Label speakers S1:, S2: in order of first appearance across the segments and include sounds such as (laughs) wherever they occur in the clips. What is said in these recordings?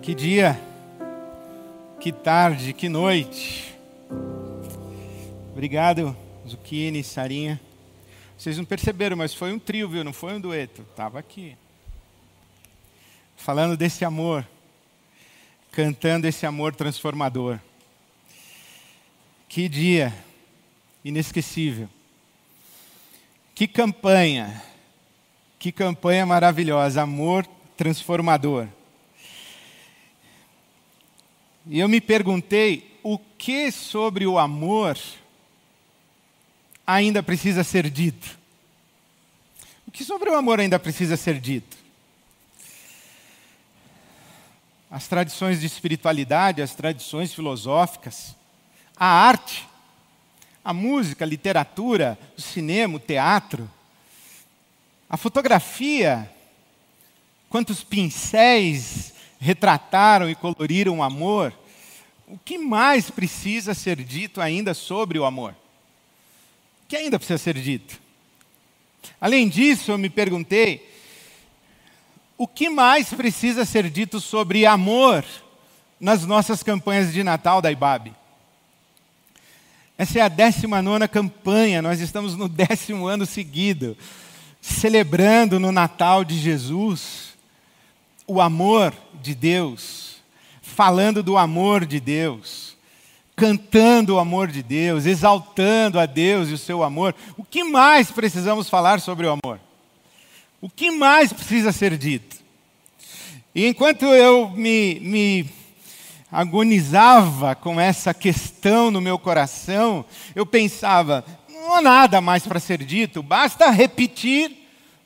S1: Que dia, que tarde, que noite. Obrigado, Zucchini, Sarinha. Vocês não perceberam, mas foi um trio, viu? Não foi um dueto. Estava aqui. Falando desse amor, cantando esse amor transformador. Que dia inesquecível. Que campanha. Que campanha maravilhosa. Amor transformador. E eu me perguntei o que sobre o amor ainda precisa ser dito. O que sobre o amor ainda precisa ser dito? As tradições de espiritualidade, as tradições filosóficas, a arte, a música, a literatura, o cinema, o teatro, a fotografia, quantos pincéis retrataram e coloriram o amor, o que mais precisa ser dito ainda sobre o amor? O que ainda precisa ser dito? Além disso, eu me perguntei, o que mais precisa ser dito sobre amor nas nossas campanhas de Natal da IBAB? Essa é a 19 campanha, nós estamos no (laughs) décimo ano seguido, celebrando no Natal de Jesus o amor de Deus, falando do amor de Deus, cantando o amor de Deus, exaltando a Deus e o seu amor. O que mais precisamos falar sobre o amor? O que mais precisa ser dito? E enquanto eu me, me agonizava com essa questão no meu coração, eu pensava: não há nada mais para ser dito, basta repetir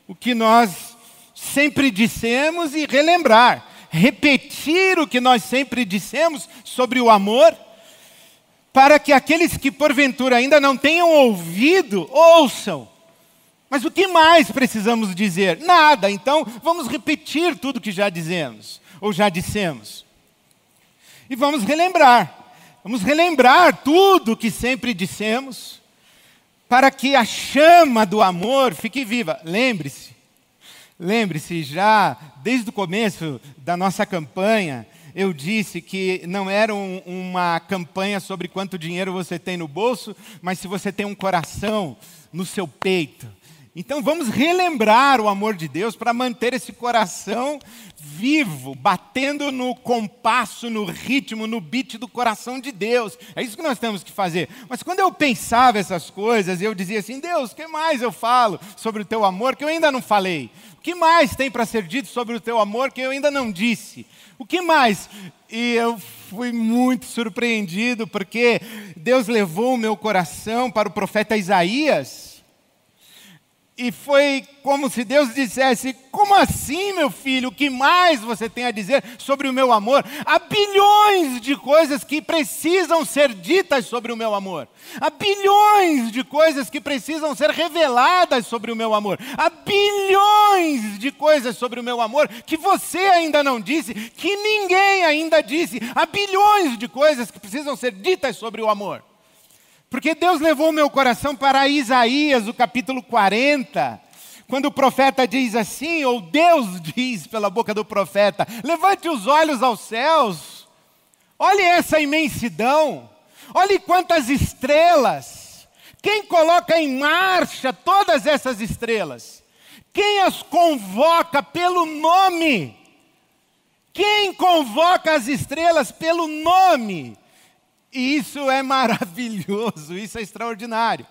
S1: o que nós sempre dissemos e relembrar, repetir o que nós sempre dissemos sobre o amor, para que aqueles que porventura ainda não tenham ouvido, ouçam. Mas o que mais precisamos dizer? Nada, então vamos repetir tudo que já dizemos, ou já dissemos. E vamos relembrar. Vamos relembrar tudo que sempre dissemos, para que a chama do amor fique viva. Lembre-se, Lembre-se, já desde o começo da nossa campanha, eu disse que não era um, uma campanha sobre quanto dinheiro você tem no bolso, mas se você tem um coração no seu peito. Então vamos relembrar o amor de Deus para manter esse coração vivo, batendo no compasso, no ritmo, no beat do coração de Deus. É isso que nós temos que fazer. Mas quando eu pensava essas coisas, eu dizia assim: Deus, o que mais eu falo sobre o teu amor que eu ainda não falei? O que mais tem para ser dito sobre o teu amor que eu ainda não disse? O que mais? E eu fui muito surpreendido porque Deus levou o meu coração para o profeta Isaías e foi como se Deus dissesse: Como assim, meu filho? O que mais você tem a dizer sobre o meu amor? Há bilhões de coisas que precisam ser ditas sobre o meu amor. Há bilhões de coisas que precisam ser reveladas sobre o meu amor. Há bilhões de coisas sobre o meu amor que você ainda não disse, que ninguém ainda disse. Há bilhões de coisas que precisam ser ditas sobre o amor. Porque Deus levou o meu coração para Isaías, o capítulo 40, quando o profeta diz assim, ou Deus (laughs) diz pela boca do profeta: levante os olhos aos céus, olhe essa imensidão, olhe quantas estrelas, quem coloca em marcha todas essas estrelas? Quem as convoca pelo nome? Quem convoca as estrelas pelo nome? E isso é maravilhoso, isso é extraordinário.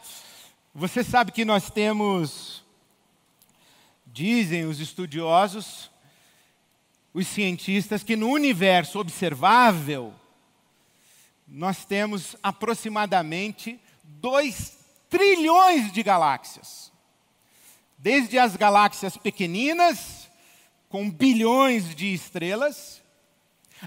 S1: Você sabe que nós temos, dizem os estudiosos, os cientistas, que no universo observável, nós temos aproximadamente 2 trilhões de galáxias. Desde as galáxias pequeninas, com bilhões de estrelas,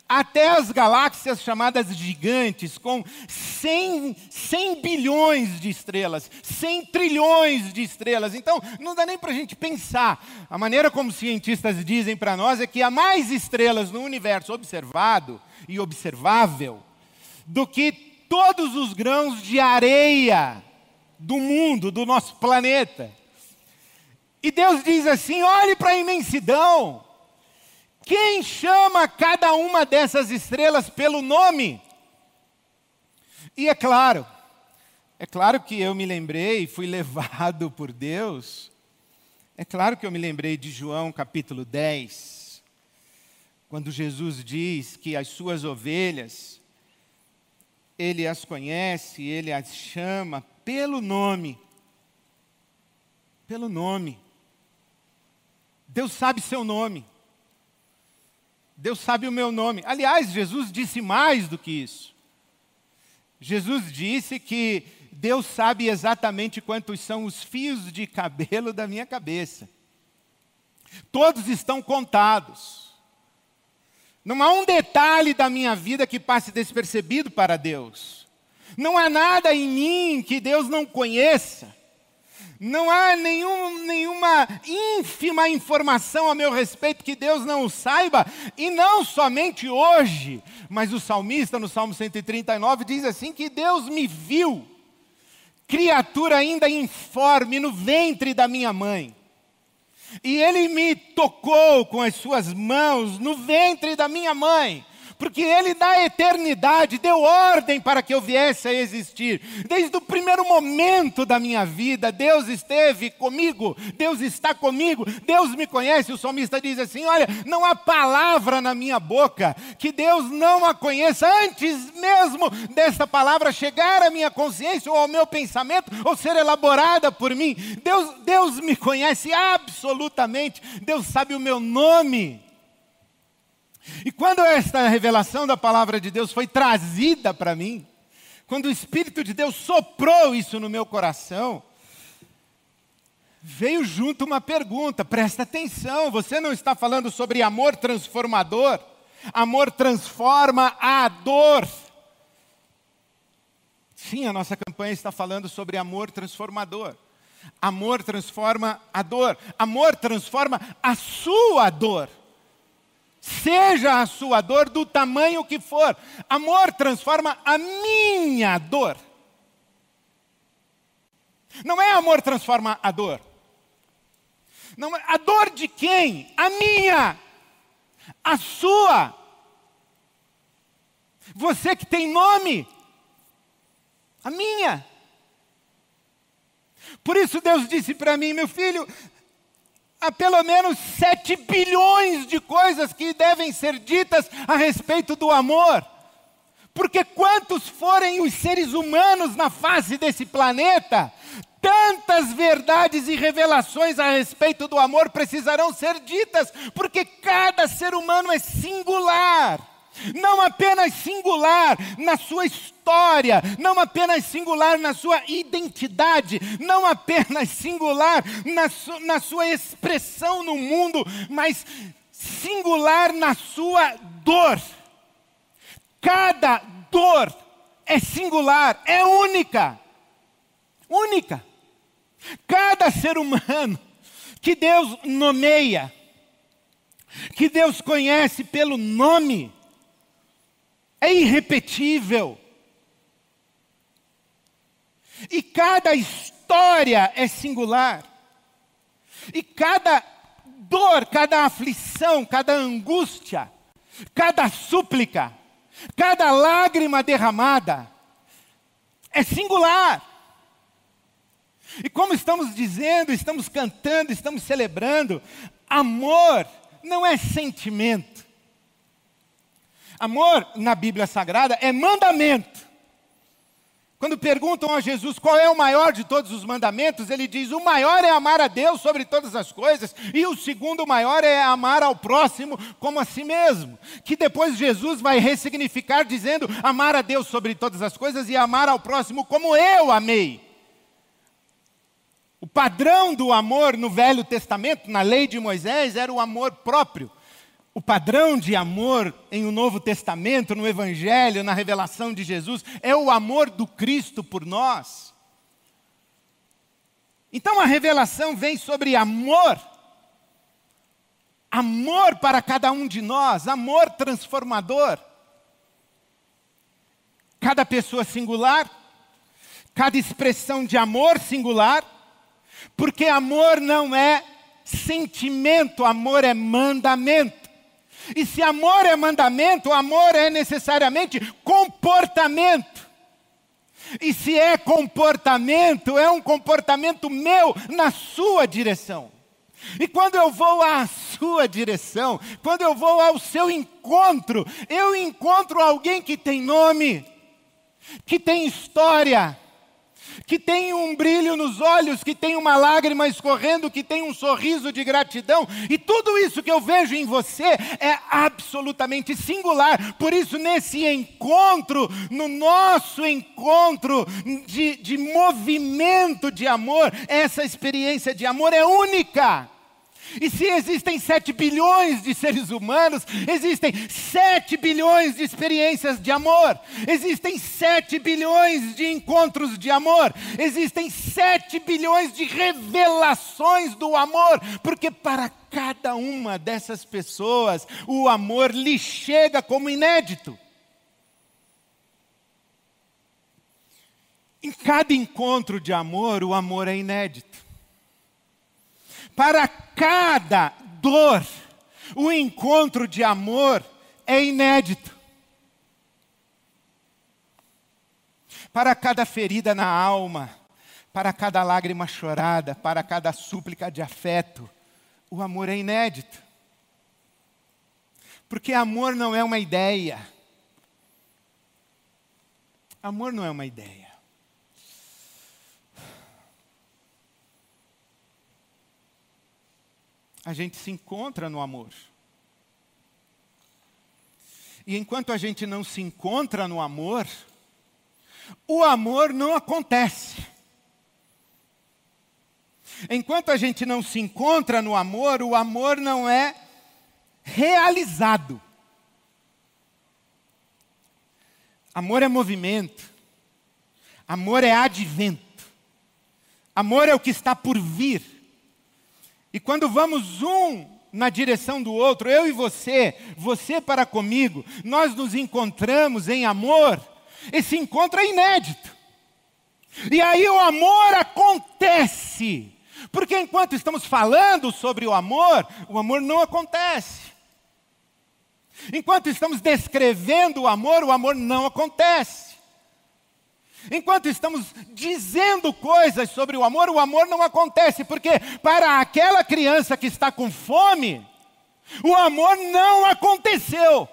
S1: até as galáxias chamadas gigantes, com 100, 100 bilhões de estrelas, 100 trilhões de estrelas. Então, não dá nem para a gente pensar. A maneira como cientistas dizem para nós é que há mais estrelas no universo observado e observável do que todos os grãos de areia do mundo, do nosso planeta. E Deus diz assim: olhe para a imensidão. Quem chama cada uma dessas estrelas pelo nome? E é claro, é claro que eu me lembrei, fui (laughs) levado por Deus. É claro que eu me lembrei de João capítulo 10, quando Jesus diz que as suas ovelhas, ele as conhece, ele as chama pelo nome. Pelo nome. Deus sabe seu nome. Deus sabe o meu nome. Aliás, Jesus disse mais do que isso. Jesus disse que Deus sabe exatamente quantos são os fios de cabelo da minha cabeça. Todos estão contados. Não há um detalhe da minha vida que passe despercebido para Deus. Não há nada em mim que Deus não conheça. Não há nenhum, nenhuma ínfima informação a meu respeito que Deus não saiba, e não somente hoje, mas o salmista, no Salmo 139, diz assim: que Deus me viu, criatura ainda informe, no ventre da minha mãe. E Ele me tocou com as suas mãos no ventre da minha mãe porque Ele da eternidade deu ordem para que eu viesse a existir. Desde o primeiro momento da minha vida, Deus esteve comigo, Deus está comigo, Deus me conhece. O salmista diz assim: Olha, não há palavra na minha boca que Deus não a conheça antes mesmo dessa palavra chegar à minha consciência ou ao meu pensamento ou ser elaborada por mim. Deus, Deus me conhece absolutamente, Deus sabe o meu nome. E quando esta revelação da palavra de Deus foi trazida para mim, quando o Espírito de Deus soprou isso no meu coração, veio junto uma pergunta, presta atenção, você não está falando sobre amor transformador? Amor transforma a dor. Sim, a nossa campanha está falando sobre amor transformador. Amor transforma a dor. Amor transforma a sua dor. Seja a sua dor do tamanho que for. Amor transforma a minha dor. Não é amor transforma a dor. Não é, a dor de quem? A minha. A sua. Você que tem nome. A minha. Por isso Deus disse para mim, meu filho, há pelo menos sete bilhões de coisas que devem ser ditas a respeito do amor. Porque quantos forem os seres humanos na face desse planeta, tantas verdades e revelações a respeito do amor precisarão ser ditas, porque cada ser humano é singular não apenas singular na sua história, não apenas singular na sua identidade, não apenas singular na, su, na sua expressão no mundo, mas singular na sua dor. Cada dor é singular, é única. Única. Cada ser humano que Deus nomeia, que Deus conhece pelo nome, é irrepetível. E cada história é singular. E cada dor, cada aflição, cada angústia, cada súplica, cada lágrima derramada é singular. E como estamos dizendo, estamos cantando, estamos celebrando, amor não é sentimento. Amor na Bíblia Sagrada é mandamento. Quando perguntam a Jesus qual é o maior de todos os mandamentos, ele diz: o maior é amar a Deus sobre todas as coisas, e o segundo maior é amar ao próximo como a si mesmo. Que depois Jesus vai ressignificar dizendo: amar a Deus sobre todas as coisas e amar ao próximo como eu amei. O padrão do amor no Velho Testamento, na lei de Moisés, era o amor próprio o padrão de amor em o Novo Testamento, no Evangelho, na revelação de Jesus, é o amor do Cristo por nós. Então a revelação vem sobre amor, amor para cada um de nós, amor transformador. Cada pessoa singular, cada expressão de amor singular, porque amor não é sentimento, amor é mandamento. E se amor é mandamento, amor é necessariamente comportamento. E se é comportamento, é um comportamento meu na sua direção. E quando eu vou à sua direção, quando eu vou ao seu encontro, eu encontro alguém que tem nome, que tem história, que tem um brilho nos olhos, que tem uma lágrima escorrendo, que tem um sorriso de gratidão, e tudo isso que eu vejo em você é absolutamente singular. Por isso, nesse encontro, no nosso encontro de, de movimento de amor, essa experiência de amor é única. E se existem 7 bilhões de seres humanos, existem 7 bilhões de experiências de amor, existem 7 bilhões de encontros de amor, existem 7 bilhões de revelações do amor, porque para cada uma dessas pessoas o amor lhe chega como inédito. Em cada encontro de amor, o amor é inédito. Para cada dor, o encontro de amor é inédito. Para cada ferida na alma, para cada lágrima chorada, para cada súplica de afeto, o amor é inédito. Porque amor não é uma ideia. Amor não é uma ideia. A gente se encontra no amor. E enquanto a gente não se encontra no amor, o amor não acontece. Enquanto a gente não se encontra no amor, o amor não é realizado. Amor é movimento. Amor é advento. Amor é o que está por vir. E quando vamos um na direção do outro, eu e você, você para comigo, nós nos encontramos em amor, esse encontro é inédito. E aí o amor acontece. Porque enquanto estamos falando sobre o amor, o amor não acontece. Enquanto estamos descrevendo o amor, o amor não acontece. Enquanto estamos dizendo coisas sobre o amor, o amor não acontece, porque para aquela criança que está com fome, o amor não aconteceu.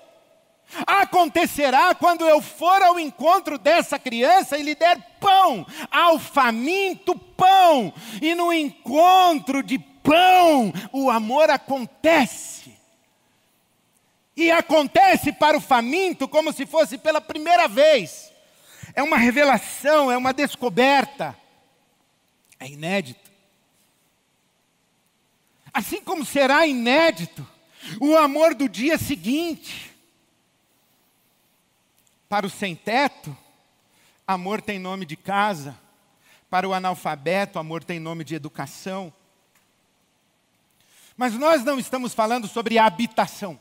S1: Acontecerá quando eu for ao encontro dessa criança e lhe der pão, ao faminto pão, e no encontro de pão, o amor acontece. E acontece para o faminto como se fosse pela primeira vez é uma revelação, é uma descoberta. É inédito. Assim como será inédito o amor do dia seguinte. Para o sem-teto, amor tem nome de casa. Para o analfabeto, amor tem nome de educação. Mas nós não estamos falando sobre habitação.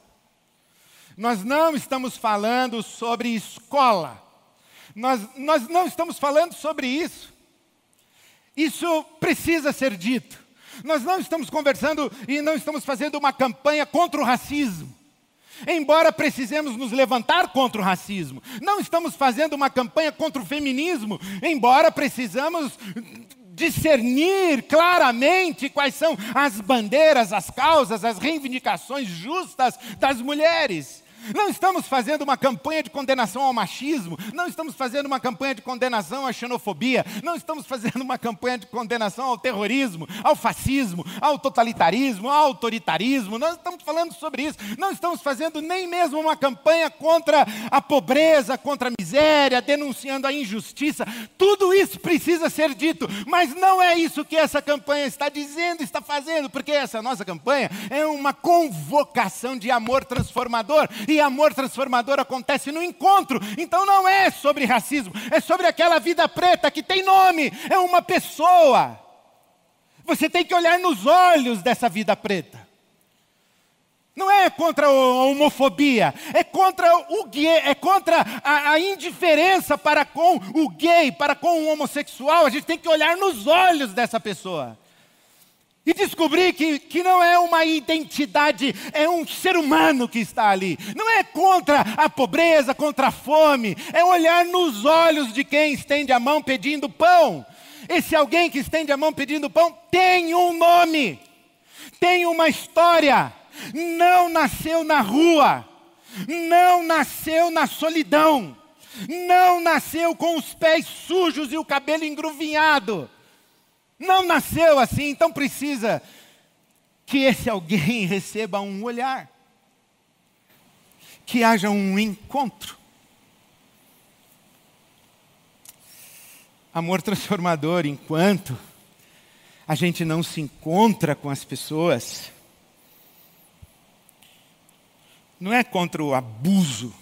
S1: Nós não estamos falando sobre escola. Nós, nós não estamos falando sobre isso. Isso precisa ser dito. Nós não estamos conversando e não estamos fazendo uma campanha contra o racismo. Embora precisemos nos levantar contra o racismo, não estamos fazendo uma campanha contra o feminismo, embora precisamos discernir claramente quais são as bandeiras, as causas, as reivindicações justas das mulheres. Não estamos fazendo uma campanha de condenação ao machismo, não estamos fazendo uma campanha de condenação à xenofobia, não estamos fazendo uma campanha de condenação ao terrorismo, ao fascismo, ao totalitarismo, ao autoritarismo, não estamos falando sobre isso, não estamos fazendo nem mesmo uma campanha contra a pobreza, contra a miséria, denunciando a injustiça. Tudo isso precisa ser dito, mas não é isso que essa campanha está dizendo, está fazendo, porque essa nossa campanha é uma convocação de amor transformador amor transformador acontece no encontro. Então não é sobre racismo, é sobre aquela vida preta que tem nome, é uma pessoa. Você tem que olhar nos olhos dessa vida preta. Não é contra a homofobia, é contra o gay, é contra a, a, indiferença para com o gay, para com o homossexual. A gente tem que olhar nos olhos dessa pessoa. E descobri que, que não é uma identidade, é um ser humano que está ali. Não é contra a pobreza, contra a fome. É olhar nos olhos de quem estende a mão pedindo pão. Esse alguém que estende a mão pedindo pão tem um nome, tem uma história. Não nasceu na rua, não nasceu na solidão, não nasceu com os pés sujos e o cabelo engruvinhado não nasceu assim, então precisa que esse alguém (laughs) receba um olhar, que haja um encontro. Amor transformador, enquanto a gente não se encontra com as pessoas, não é contra o abuso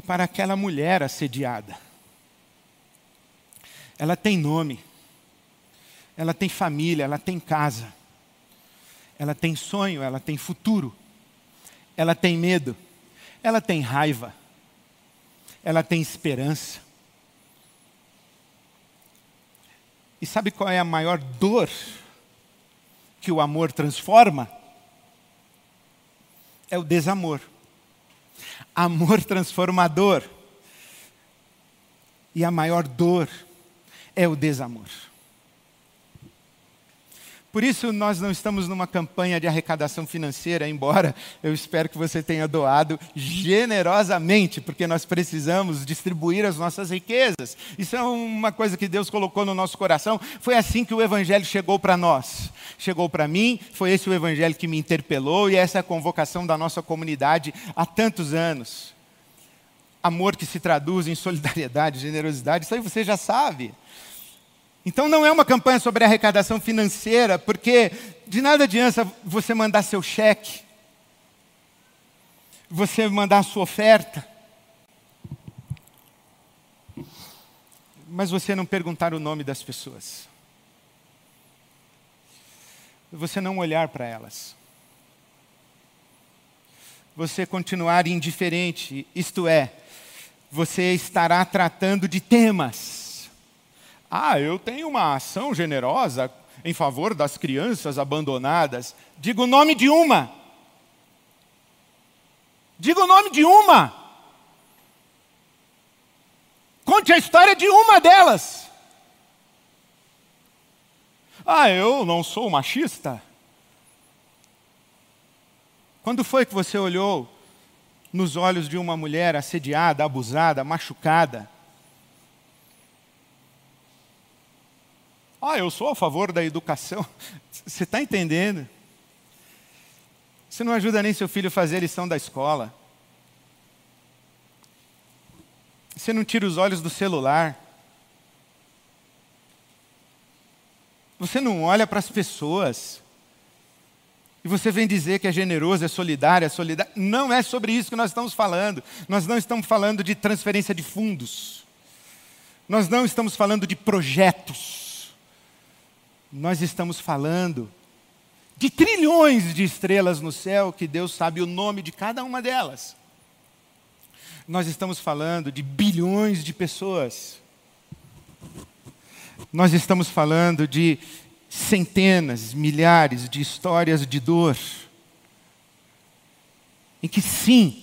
S1: é para aquela mulher assediada. Ela tem nome, ela tem família, ela tem casa, ela tem sonho, ela tem futuro, ela tem medo, ela tem raiva, ela tem esperança. E sabe qual é a maior dor que o amor transforma? É o desamor amor transformador. E a maior dor é o desamor. Por isso, nós não estamos numa campanha de arrecadação financeira, embora eu espero que você tenha doado generosamente, porque nós precisamos distribuir as nossas riquezas. Isso é uma coisa que Deus colocou no nosso coração. Foi assim que o Evangelho chegou para nós. Chegou para mim, foi esse o Evangelho que me interpelou e essa é a convocação da nossa comunidade há tantos anos. Amor que se traduz em solidariedade, (laughs) generosidade, isso aí você já sabe. Então não é uma campanha sobre arrecadação financeira, porque de nada adianta você mandar seu cheque, você mandar sua oferta, mas você não perguntar o nome das pessoas, você não olhar para elas, você continuar indiferente, isto é, você estará tratando de temas ah, eu tenho uma ação generosa em favor das crianças abandonadas. Diga o nome de uma. Diga o nome de uma. Conte a história de uma delas. Ah, eu não sou machista. Quando foi que você olhou nos olhos de uma mulher assediada, abusada, machucada? Ah, eu sou a favor da educação. (laughs) Você está entendendo? Você não ajuda nem seu filho a fazer a lição da escola. Você não tira os olhos do celular. Você não olha para as pessoas. E você vem dizer que é generoso, é solidário, é solidário. Não é sobre isso que nós estamos falando. Nós não estamos falando de transferência de fundos. Nós não estamos falando de projetos nós estamos falando de trilhões de estrelas no céu, que Deus sabe o nome de cada uma delas. Nós estamos falando de bilhões de pessoas. Nós estamos falando de centenas, milhares de histórias de dor. Em que sim,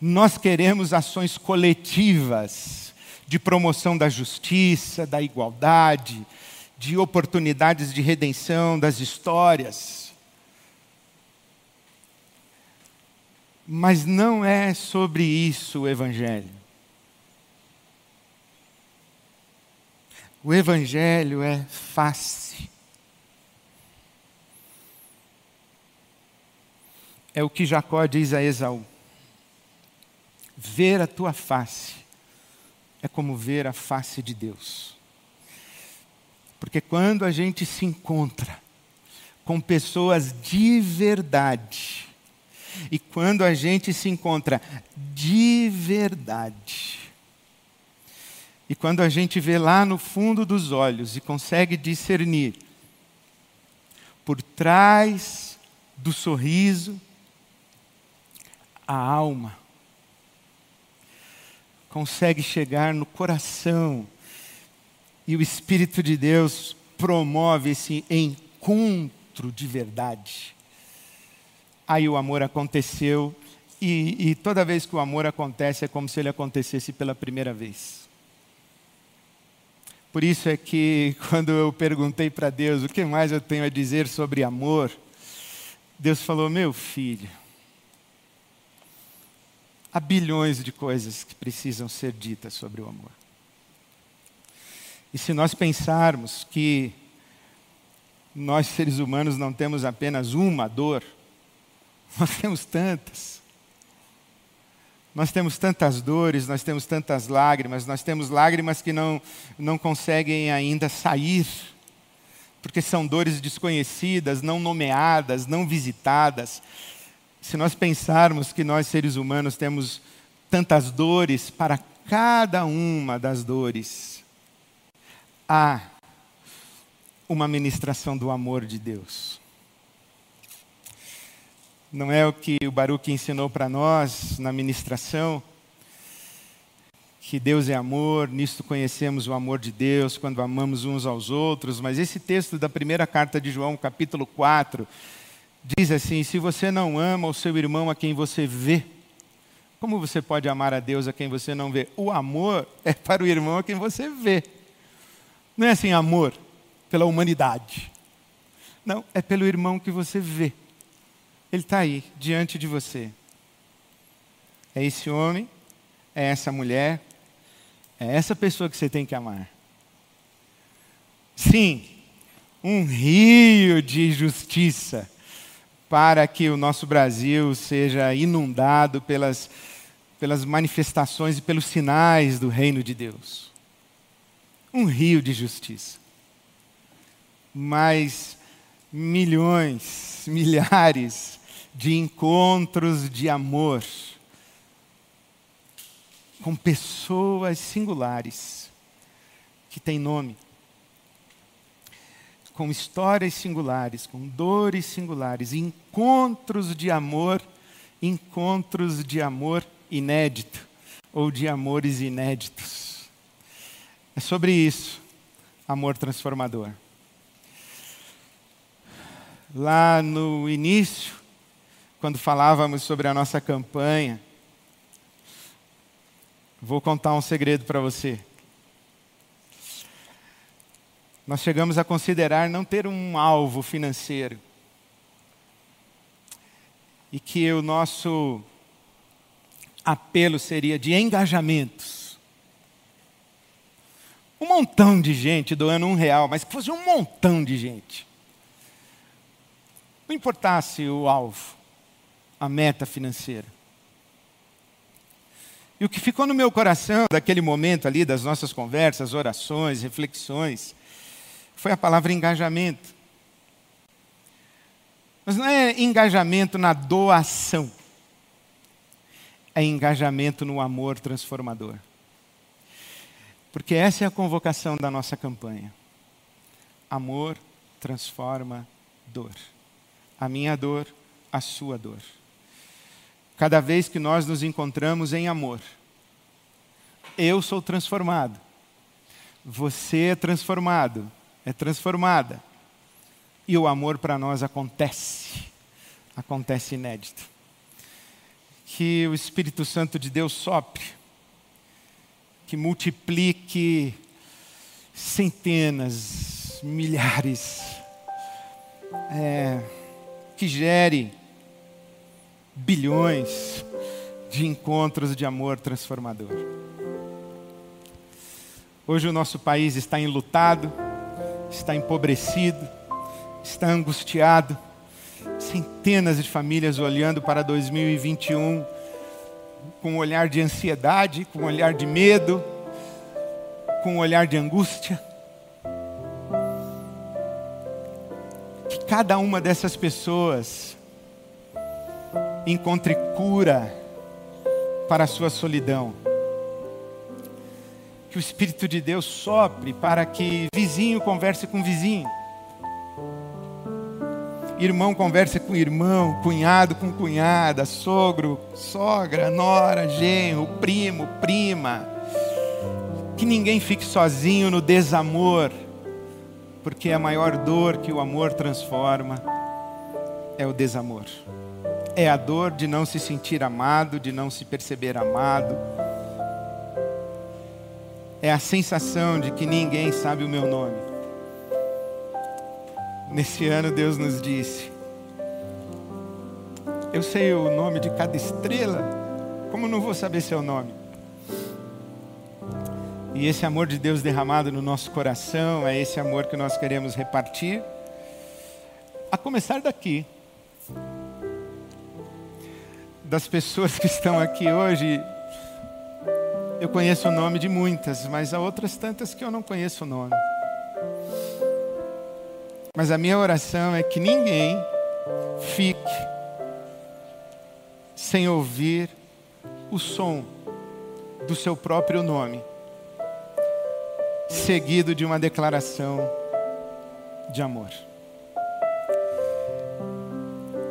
S1: nós queremos ações coletivas de promoção da justiça, da igualdade, de oportunidades de redenção, das histórias. Mas não é sobre isso o Evangelho. O Evangelho é face. É o que Jacó diz a Esaú: ver a tua face é como ver a face de Deus. Porque quando a gente se encontra com pessoas de verdade, e quando a gente se encontra de verdade, e quando a gente vê lá no fundo dos olhos e consegue discernir, por trás do sorriso, a alma. consegue chegar no coração e o Espírito de Deus promove esse encontro de verdade. Aí o amor aconteceu, e, e, toda vez que o amor acontece é como se ele acontecesse pela primeira vez. Por isso é que, (laughs) quando eu perguntei para Deus o que mais eu tenho a dizer sobre amor, Deus falou: Meu filho, há bilhões de coisas que precisam ser ditas sobre o amor. E se nós pensarmos que nós seres humanos não temos apenas uma dor, (laughs) nós temos tantas. Nós temos tantas dores, nós temos tantas lágrimas, nós temos lágrimas que não, não conseguem ainda sair, porque são dores desconhecidas, não nomeadas, não visitadas. Se nós pensarmos que nós seres humanos temos tantas dores, para cada uma das dores há uma ministração do amor de Deus. Não é o que o Baruch ensinou para nós na ministração, que Deus é amor, nisto conhecemos o amor de Deus, quando amamos uns aos outros, mas esse texto da primeira carta de João, capítulo 4, diz assim: Se você não ama o seu irmão a quem você vê, como você pode amar a Deus a quem você não vê? O amor é para o irmão a quem você vê. Não é assim amor pela humanidade. Não, é pelo irmão que você vê. Ele está aí, diante de você. É esse homem, é essa mulher, é essa pessoa que você tem que amar. Sim, um rio de justiça para que o nosso Brasil seja inundado pelas, pelas manifestações e pelos sinais do reino de Deus. Um rio de justiça. Mas milhões, (laughs) milhares de encontros de amor com pessoas singulares que têm nome, com histórias singulares, com dores singulares, encontros de amor, encontros de amor inédito ou de amores inéditos. É sobre isso, amor transformador. Lá no início, quando falávamos sobre a nossa campanha, vou contar um segredo para você. Nós chegamos a considerar não ter um alvo financeiro. E que o nosso apelo seria de engajamentos. Um montão de gente doando um real, mas que fosse um montão de gente. Não importasse o alvo a meta financeira. E o que ficou no meu coração daquele momento ali, das nossas conversas, orações, reflexões, foi a palavra engajamento. Mas não é engajamento na doação, é engajamento no amor transformador. Porque essa é a convocação da nossa campanha. Amor transforma dor. A minha dor, a sua dor cada vez que nós nos encontramos em amor. Eu sou transformado. Você é transformado, é transformada. E o amor para nós acontece, acontece inédito. Que o Espírito Santo de Deus sopre, que multiplique centenas, milhares, é, que gere bilhões de encontros de amor transformador. Hoje o nosso país está enlutado, está empobrecido, está angustiado. Centenas de famílias olhando para 2021 com um olhar de ansiedade, com um olhar de medo, com um olhar de angústia. Que cada uma dessas pessoas encontre cura para a sua solidão. Que o Espírito de Deus sopre para que vizinho converse com vizinho. Irmão conversa com irmão, cunhado com cunhada, sogro, sogra, nora, genro, primo, prima. Que ninguém fique sozinho no desamor, porque a maior dor que o amor transforma é o desamor. É a dor de não se sentir amado, de não se perceber amado. É a sensação de que ninguém sabe o meu nome. Nesse ano, Deus nos disse: Eu sei o nome de cada estrela, como não vou saber seu nome? E esse amor de Deus derramado no nosso coração é esse amor que nós queremos repartir, a começar daqui. Das pessoas que estão aqui hoje, eu conheço o nome de muitas, mas há outras tantas que eu não conheço o nome. Mas a minha oração é que ninguém fique sem ouvir o som do seu próprio nome, seguido de uma declaração de amor.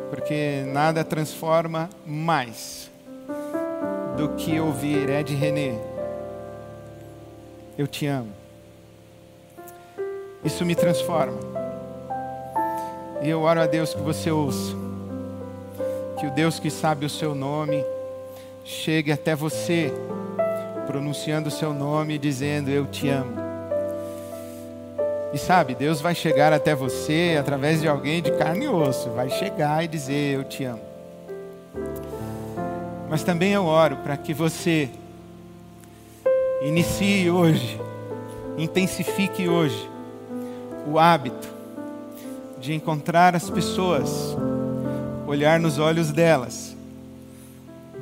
S1: Porque nada transforma mais do que ouvir Ed René. Eu te amo. Isso me transforma. E eu oro a Deus que você ouça. Que o Deus que sabe o seu nome chegue até você, pronunciando o seu nome e dizendo: Eu te amo. E sabe, Deus vai chegar até você através de alguém de carne e osso, vai chegar e dizer: Eu te amo. Mas também eu oro para que você inicie hoje, intensifique hoje o hábito de encontrar as pessoas, olhar nos olhos delas,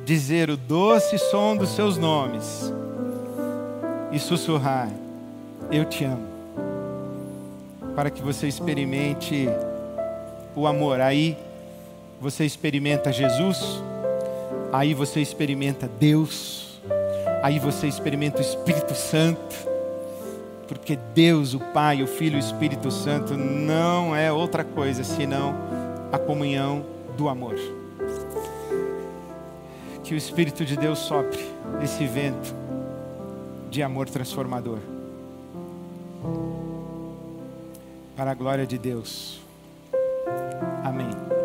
S1: dizer o doce som dos seus nomes e sussurrar: Eu te amo. Para que você experimente o amor. Aí você experimenta Jesus, aí você experimenta Deus, aí você experimenta o Espírito Santo porque Deus, o Pai, o Filho e o Espírito Santo não é outra coisa senão a comunhão do amor. Que o Espírito de Deus sopre esse vento de amor transformador. Para a glória de Deus. Amém.